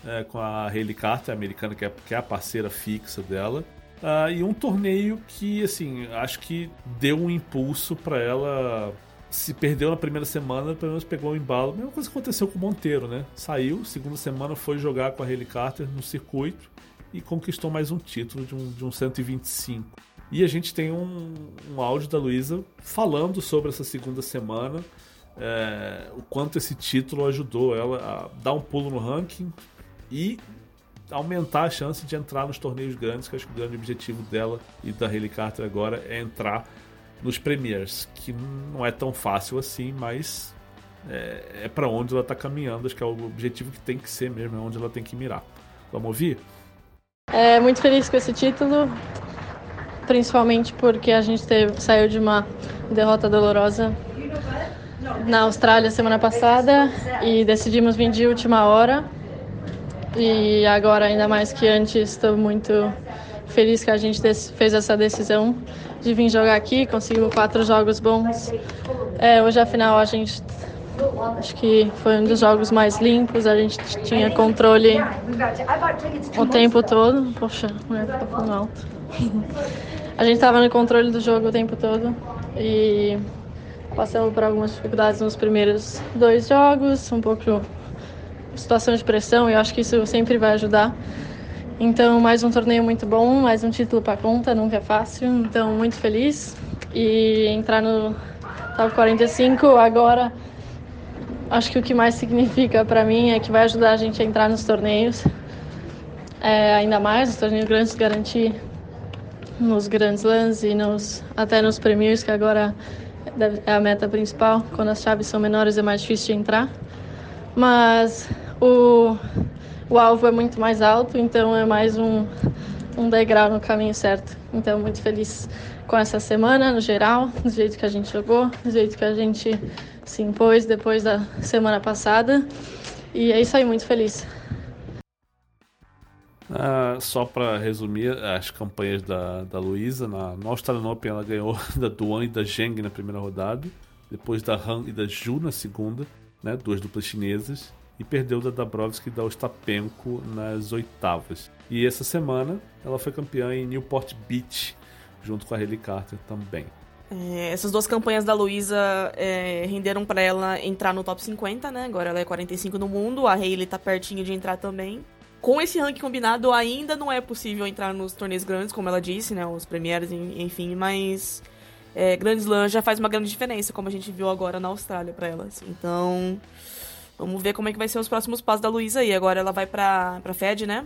é, com a Hayley Carter, americana, que é, que é a parceira fixa dela. Uh, e um torneio que, assim, acho que deu um impulso para ela se perdeu na primeira semana, pelo menos pegou um embalo. Mesma coisa que aconteceu com o Monteiro, né? Saiu, segunda semana foi jogar com a Haley Carter no circuito e conquistou mais um título de um, de um 125. E a gente tem um, um áudio da Luísa falando sobre essa segunda semana, é, o quanto esse título ajudou ela a dar um pulo no ranking e aumentar a chance de entrar nos torneios grandes, que acho que o grande objetivo dela e da Haley Carter agora é entrar nos Premiers, que não é tão fácil assim, mas é, é para onde ela está caminhando, acho que é o objetivo que tem que ser mesmo, é onde ela tem que mirar. Vamos ouvir? É muito feliz com esse título, principalmente porque a gente teve, saiu de uma derrota dolorosa na Austrália semana passada e decidimos vir de última hora. E agora, ainda mais que antes, estou muito feliz que a gente fez essa decisão de vir jogar aqui, conseguiu quatro jogos bons. É, hoje, afinal, a gente acho que foi um dos jogos mais limpos, a gente tinha controle o tempo todo. Poxa, mulher tá falando alto. A gente estava no controle do jogo o tempo todo e passamos por algumas dificuldades nos primeiros dois jogos, um pouco situação de pressão, e eu acho que isso sempre vai ajudar. Então, mais um torneio muito bom, mais um título para conta, nunca é fácil. Então, muito feliz. E entrar no top 45 agora, acho que o que mais significa para mim é que vai ajudar a gente a entrar nos torneios. É, ainda mais, os torneios grandes, garantir nos grandes lãs e nos, até nos premiers, que agora é a meta principal. Quando as chaves são menores é mais difícil de entrar. Mas o o alvo é muito mais alto, então é mais um, um degrau no caminho certo. Então, muito feliz com essa semana, no geral, do jeito que a gente jogou, do jeito que a gente se impôs depois da semana passada. E é isso aí, muito feliz. Ah, só para resumir as campanhas da, da Luísa, na, Australian Open ela ganhou da Duan e da Zheng na primeira rodada, depois da Han e da Ju na segunda, né, duas duplas chinesas, e perdeu da Dabrowski e da Ostapenko nas oitavas. E essa semana ela foi campeã em Newport Beach, junto com a Hayley Carter também. É, essas duas campanhas da Luísa é, renderam para ela entrar no top 50, né? Agora ela é 45 no mundo, a Hayley tá pertinho de entrar também. Com esse ranking combinado, ainda não é possível entrar nos torneios grandes, como ela disse, né? Os Premiers, enfim, mas é, Grand Slam já faz uma grande diferença, como a gente viu agora na Austrália para elas. Então, vamos ver como é que vai ser os próximos passos da Luísa aí. Agora ela vai pra, pra Fed, né?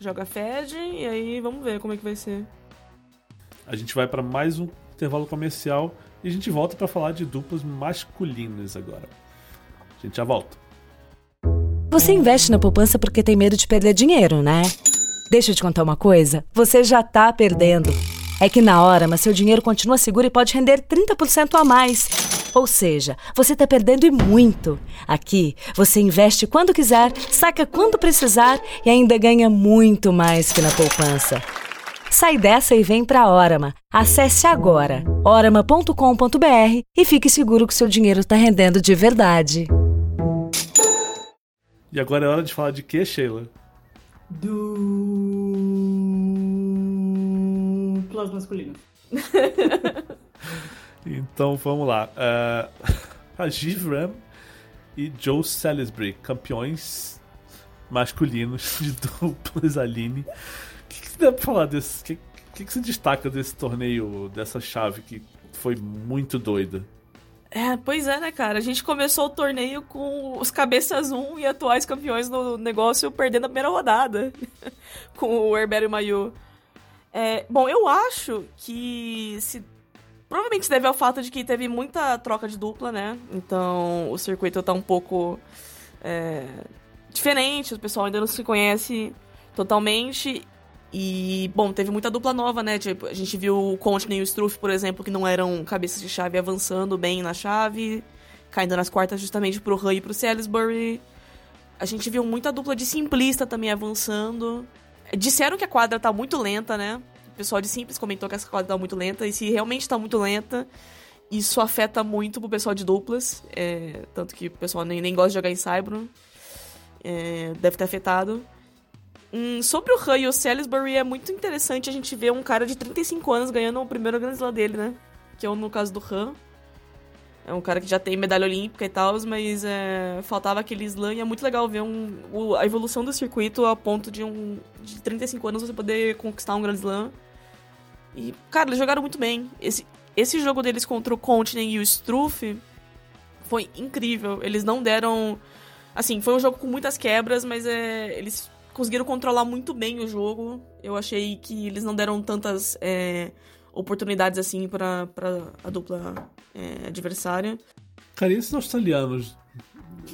Joga Fed e aí vamos ver como é que vai ser. A gente vai para mais um intervalo comercial e a gente volta para falar de duplas masculinas agora. A gente já volta. Você investe na poupança porque tem medo de perder dinheiro, né? Deixa eu te contar uma coisa: você já tá perdendo. É que na hora, mas seu dinheiro continua seguro e pode render 30% a mais. Ou seja, você está perdendo e muito. Aqui, você investe quando quiser, saca quando precisar e ainda ganha muito mais que na poupança. Sai dessa e vem para a Orama. Acesse agora orama.com.br e fique seguro que seu dinheiro está rendendo de verdade. E agora é hora de falar de que, Sheila? Duplas masculinas. então vamos lá. Uh, Rajiv Ram e Joe Salisbury, campeões masculinos de duplas Aline. O que, que dá pra falar desse? O que, que, que se destaca desse torneio, dessa chave que foi muito doida? É, pois é, né, cara? A gente começou o torneio com os cabeças 1 e atuais campeões no negócio perdendo a primeira rodada com o Herbério Mayu. É, bom, eu acho que se provavelmente se deve ao fato de que teve muita troca de dupla, né? Então o circuito tá um pouco é, diferente, o pessoal ainda não se conhece totalmente. E, bom, teve muita dupla nova, né? Tipo, a gente viu o Continent e o Struff, por exemplo, que não eram cabeças de chave avançando bem na chave, caindo nas quartas justamente pro Hull e pro Salisbury. A gente viu muita dupla de simplista também avançando. Disseram que a quadra tá muito lenta, né? O pessoal de simples comentou que essa quadra tá muito lenta, e se realmente tá muito lenta, isso afeta muito pro pessoal de duplas. É, tanto que o pessoal nem, nem gosta de jogar em Cybro. É, deve ter afetado. Hum, sobre o e o Salisbury, é muito interessante a gente ver um cara de 35 anos ganhando o primeiro Grand Slam dele, né? Que é no caso do Han. É um cara que já tem medalha olímpica e tal, mas é, faltava aquele slam e é muito legal ver um, o, a evolução do circuito a ponto de um de 35 anos você poder conquistar um Grand Slam. E, cara, eles jogaram muito bem. Esse, esse jogo deles contra o Continent e o Struff foi incrível. Eles não deram. Assim, foi um jogo com muitas quebras, mas é, eles conseguiram controlar muito bem o jogo. Eu achei que eles não deram tantas é, oportunidades assim para a dupla é, adversária. Cara, e esses australianos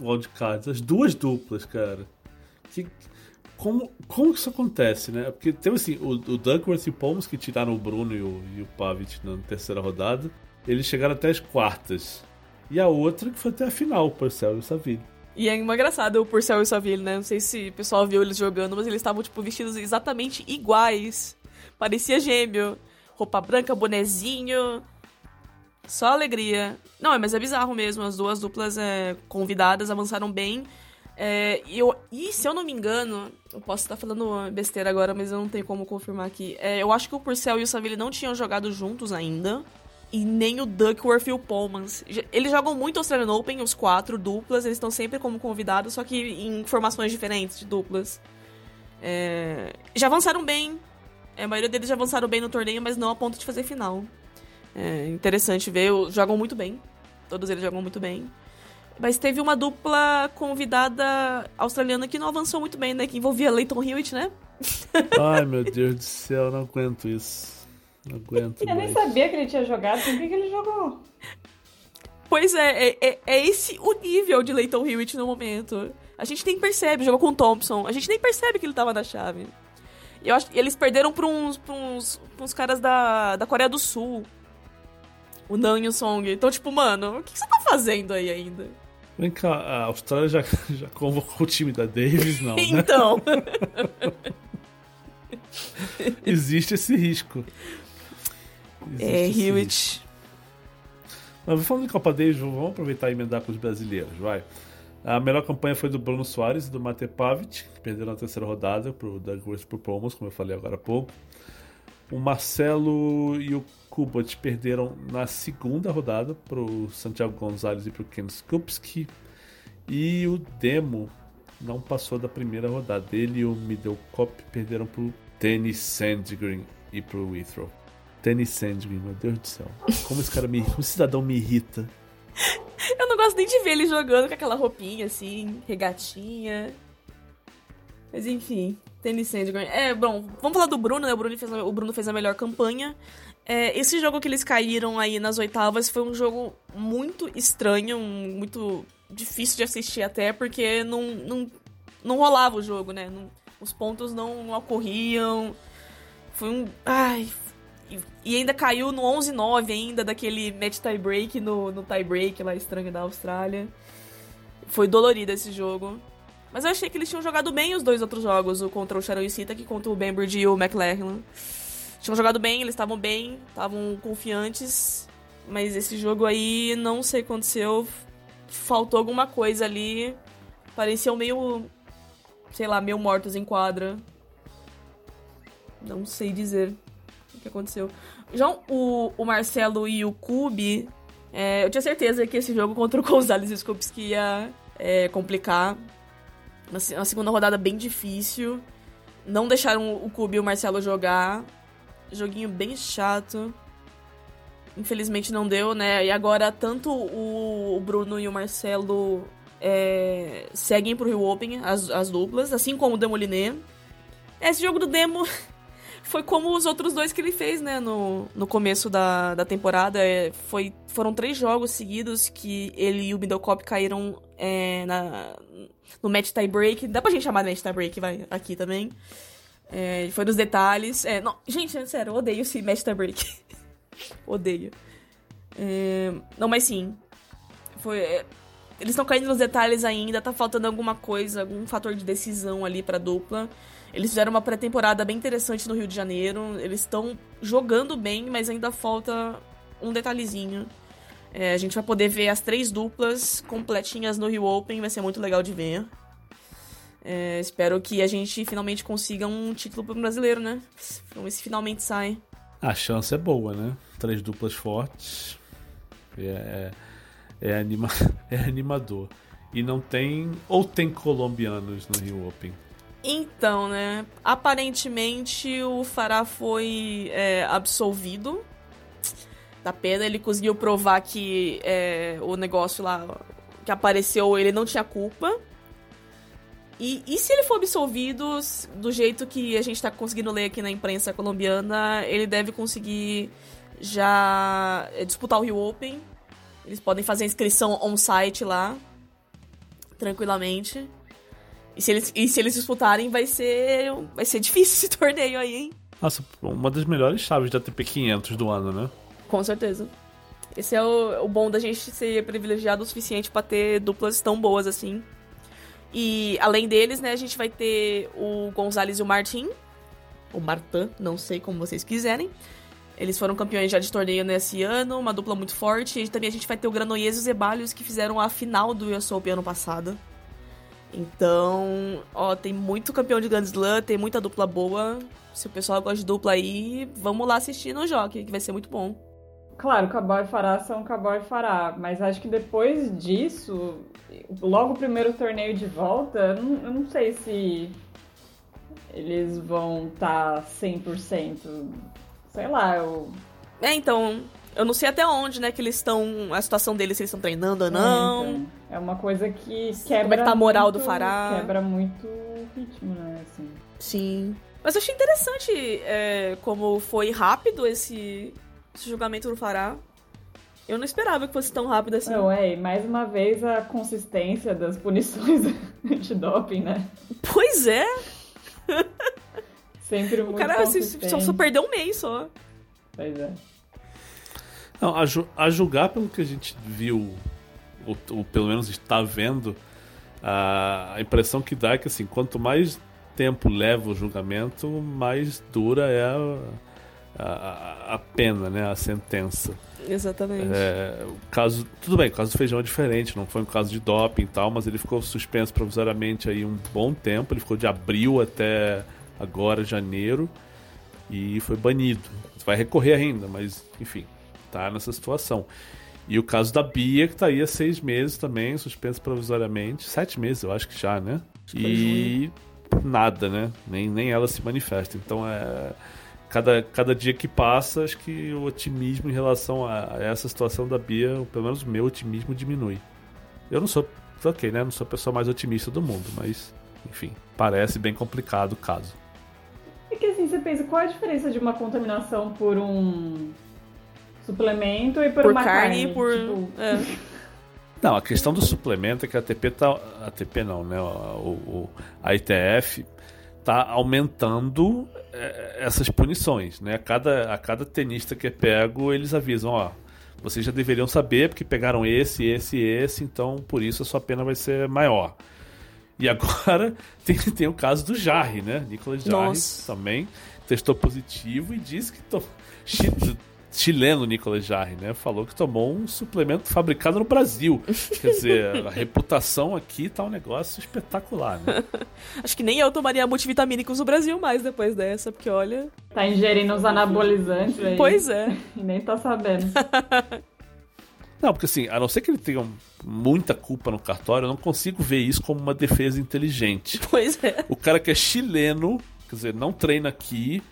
wildcards? As duas duplas, cara. Que, como, como que isso acontece, né? Porque teve assim, o, o Duckworth e o Palmas que tiraram o Bruno e o, e o Pavic na terceira rodada. Eles chegaram até as quartas. E a outra que foi até a final, Purcell e o Saville. E é engraçado o Purcell e o Saville, né? Não sei se o pessoal viu eles jogando, mas eles estavam, tipo, vestidos exatamente iguais. Parecia gêmeo. Roupa branca, bonezinho. Só alegria. Não, mas é bizarro mesmo. As duas duplas é, convidadas avançaram bem. É, eu, e se eu não me engano, eu posso estar falando besteira agora, mas eu não tenho como confirmar aqui. É, eu acho que o Purcell e o Saville não tinham jogado juntos ainda e nem o Duckworth e o Pullmans. Eles jogam muito Australian Open, os quatro duplas, eles estão sempre como convidados, só que em formações diferentes de duplas. É... Já avançaram bem, a maioria deles já avançaram bem no torneio, mas não a ponto de fazer final. É interessante ver, jogam muito bem, todos eles jogam muito bem. Mas teve uma dupla convidada australiana que não avançou muito bem, né? Que envolvia Leighton Hewitt, né? Ai, meu Deus do céu, não aguento isso. Não aguento. Eu nem sabia que ele tinha jogado, por que, que ele jogou? Pois é, é, é, é, esse o nível de Leighton Hewitt no momento. A gente nem percebe, jogou com o Thompson, a gente nem percebe que ele tava na chave. Eu acho eles perderam pra uns, pra uns, pra uns caras da, da Coreia do Sul. O Nan e o Song. Então, tipo, mano, o que você tá fazendo aí ainda? Vem cá, a Austrália já, já convocou o time da Davis, não, né? então. Existe esse risco. É. Hewitt. Mas falando de Copa Davis, vamos aproveitar e emendar com os brasileiros, vai. A melhor campanha foi do Bruno Soares e do Mate Pavic, que perderam na terceira rodada pro Douglas pro Promos, como eu falei agora há pouco. O Marcelo e o Kubat perderam na segunda rodada pro Santiago Gonzalez e pro Ken Skupski. E o Demo não passou da primeira rodada. Ele e o Middlecop perderam pro Dennis Sandgren e pro Withrow. Dennis Sandgren, meu Deus do céu. Como esse cara me. Como esse cidadão me irrita. Eu não gosto nem de ver ele jogando com aquela roupinha assim, regatinha. Mas enfim, Tennis Sandgren. É, bom, vamos falar do Bruno, né? O Bruno fez a, o Bruno fez a melhor campanha. É, esse jogo que eles caíram aí nas oitavas foi um jogo muito estranho, um- muito difícil de assistir até, porque não, não, não rolava o jogo, né? Não- os pontos não ocorriam. Foi um. Ai. E- ainda caiu no 11-9 ainda, daquele match tie-break no, no tie-break lá estranho da Austrália. Foi dolorido esse jogo. Mas eu achei que eles tinham jogado bem os dois outros jogos, o contra o Sharon Sita que contra o Bambridge e o McLaren. Tinham jogado bem, eles estavam bem, estavam confiantes. Mas esse jogo aí, não sei o que aconteceu. Faltou alguma coisa ali. Pareciam meio. Sei lá, meio mortos em quadra. Não sei dizer que aconteceu. Já o, o Marcelo e o Kubi, é, eu tinha certeza que esse jogo contra o Gonzalez e Skupski ia é, complicar. Uma, uma segunda rodada bem difícil. Não deixaram o Kubi e o Marcelo jogar. Joguinho bem chato. Infelizmente não deu, né? E agora tanto o, o Bruno e o Marcelo é, seguem pro Rio Open, as, as duplas, assim como o Demoliné. Esse jogo do Demo foi como os outros dois que ele fez, né, no, no começo da, da temporada. É, foi, foram três jogos seguidos que ele e o Middlecop caíram é, na, no match tie-break. Dá pra gente chamar de match tie-break, vai, aqui também. É, foi nos detalhes. É, não, gente, é sério, eu odeio esse match tie-break. odeio. É, não, mas sim. Foi, é, eles estão caindo nos detalhes ainda, tá faltando alguma coisa, algum fator de decisão ali pra dupla. Eles fizeram uma pré-temporada bem interessante no Rio de Janeiro. Eles estão jogando bem, mas ainda falta um detalhezinho. É, a gente vai poder ver as três duplas completinhas no Rio Open, vai ser muito legal de ver. É, espero que a gente finalmente consiga um título pro brasileiro, né? Vamos se finalmente sai. A chance é boa, né? Três duplas fortes. É, é, anima, é animador. E não tem. Ou tem colombianos no Rio Open? Então, né? Aparentemente o Fará foi é, absolvido da pena. Ele conseguiu provar que é, o negócio lá que apareceu, ele não tinha culpa. E, e se ele for absolvido, do jeito que a gente tá conseguindo ler aqui na imprensa colombiana, ele deve conseguir já é, disputar o Rio Open. Eles podem fazer a inscrição on-site lá, tranquilamente. E se eles, e se eles disputarem, vai ser, vai ser difícil esse torneio aí, hein? Nossa, uma das melhores chaves da TP 500 do ano, né? Com certeza. Esse é o, o bom da gente ser privilegiado o suficiente pra ter duplas tão boas assim. E além deles, né, a gente vai ter o Gonzalez e o Martin. O Martin, não sei como vocês quiserem. Eles foram campeões já de torneio nesse ano, uma dupla muito forte. E também a gente vai ter o Granollers e o Zeballos, que fizeram a final do US Open ano passado. Então, ó, tem muito campeão de Grand Slam, tem muita dupla boa. Se o pessoal gosta de dupla aí, vamos lá assistir no Jockey, que vai ser muito bom. Claro, Cowboy e Fará são Cowboy e Fará, mas acho que depois disso, logo o primeiro torneio de volta, eu não, eu não sei se eles vão tá estar 100%. Sei lá, eu. É, então, eu não sei até onde, né, que eles estão, a situação deles, se eles estão treinando ou não. É, então, é uma coisa que quebra. Como é que tá a moral muito, do Fará? Quebra muito o ritmo, né? Assim. Sim. Mas eu achei interessante é, como foi rápido esse, esse julgamento do Fará. Eu não esperava que fosse tão rápido assim. Não, é, e mais uma vez a consistência das punições antidoping, né? Pois é, Sempre o muito cara se- consistente. só, só perdeu um mês só. Pois é. Não, a, ju- a julgar pelo que a gente viu, ou, ou pelo menos está vendo, a, a impressão que dá é que assim, quanto mais tempo leva o julgamento, mais dura é a, a, a pena, né? A sentença. Exatamente. É, o caso, tudo bem, o caso do feijão é diferente, não foi um caso de doping e tal, mas ele ficou suspenso provisoriamente aí um bom tempo. Ele ficou de abril até agora, janeiro, e foi banido. Vai recorrer ainda, mas enfim, tá nessa situação. E o caso da Bia, que tá aí há seis meses também, suspenso provisoriamente. Sete meses, eu acho que já, né? E nada, né? Nem, nem ela se manifesta. Então é. Cada, cada dia que passa, acho que o otimismo em relação a, a essa situação da Bia, pelo menos o meu otimismo diminui. Eu não sou. Ok, né? Não sou a pessoa mais otimista do mundo, mas, enfim, parece bem complicado o caso. É que assim, você pensa, qual a diferença de uma contaminação por um suplemento e por, Por uma carne carne? e por. Tipo, é. Não, a questão do suplemento é que a ATP tá. A ATP não, né? O, o- a ITF tá aumentando é, essas punições, né? A cada, a cada tenista que é pego, eles avisam, ó. Vocês já deveriam saber, porque pegaram esse, esse e esse, então por isso a sua pena vai ser maior. E agora tem, tem o caso do Jarre, né? Nicolas Jarre também testou positivo e disse que to... chi- chileno Nicolas Jarre, né? Falou que tomou um suplemento fabricado no Brasil. Quer dizer, a reputação aqui tá um negócio espetacular, né? Acho que nem eu tomaria multivitamínicos no Brasil mais depois dessa, porque olha. tá ingerindo os anabolizantes aí. Pois é. E nem tá sabendo. Não, porque assim, a não ser que ele tenha muita culpa no cartório, eu não consigo ver isso como uma defesa inteligente. Pois é. O cara que é chileno, quer dizer, não treina aqui,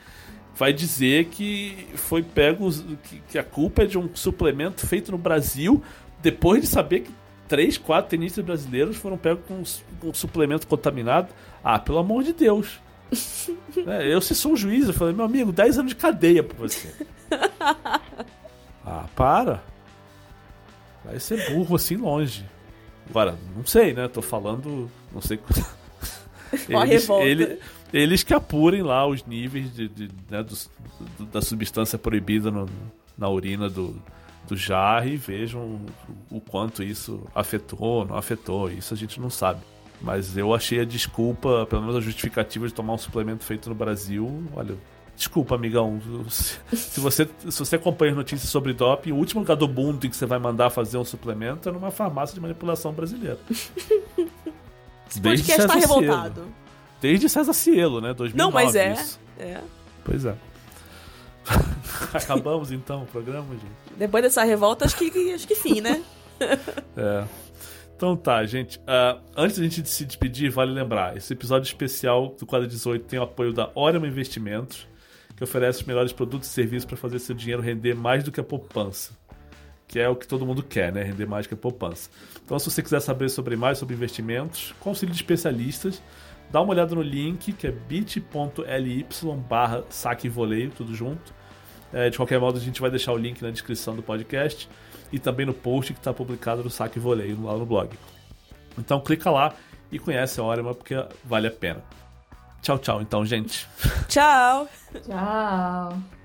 vai dizer que foi pego, que, que a culpa é de um suplemento feito no Brasil, depois de saber que três, quatro tenistas brasileiros foram pegos com, um com um suplemento contaminado. Ah, pelo amor de Deus. É, eu, se sou um juiz, eu falei, meu amigo, 10 anos de cadeia pra você. ah, para. Vai ser burro assim longe. Agora, não sei, né? Tô falando. Não sei. Eles, revolta. ele- eles que apurem lá os níveis de, de- né, dos- do- da substância proibida no- na urina do, do jarre e vejam o, o quanto isso afetou ou não afetou. Isso a gente não sabe. Mas eu achei a desculpa, pelo menos a justificativa de tomar um suplemento feito no Brasil. Olha, desculpa, amigão. Se, você, se você acompanha notícias sobre doping, o último lugar do mundo em que você vai mandar fazer um suplemento é numa farmácia de manipulação brasileira. Esse podcast tá César Cielo. revoltado. Desde César Cielo, né? 2009, Não, mas é. isso. É. Pois é. Acabamos então o programa, gente. Depois dessa revolta, acho que, acho que fim, né? É. Então tá, gente. Ah, antes da gente se despedir, vale lembrar: esse episódio especial do quadro 18 tem o apoio da Orema Investimentos, que oferece os melhores produtos e serviços para fazer seu dinheiro render mais do que a poupança. Que é o que todo mundo quer, né? Render mais do que a poupança. Então, se você quiser saber sobre mais sobre investimentos, auxílio de especialistas, dá uma olhada no link que é bit.ly barra saque e voleio, tudo junto. É, de qualquer modo, a gente vai deixar o link na descrição do podcast e também no post que está publicado no Saque e Voleio lá no blog. Então clica lá e conhece a Orema porque vale a pena. Tchau, tchau, então, gente. Tchau! Tchau.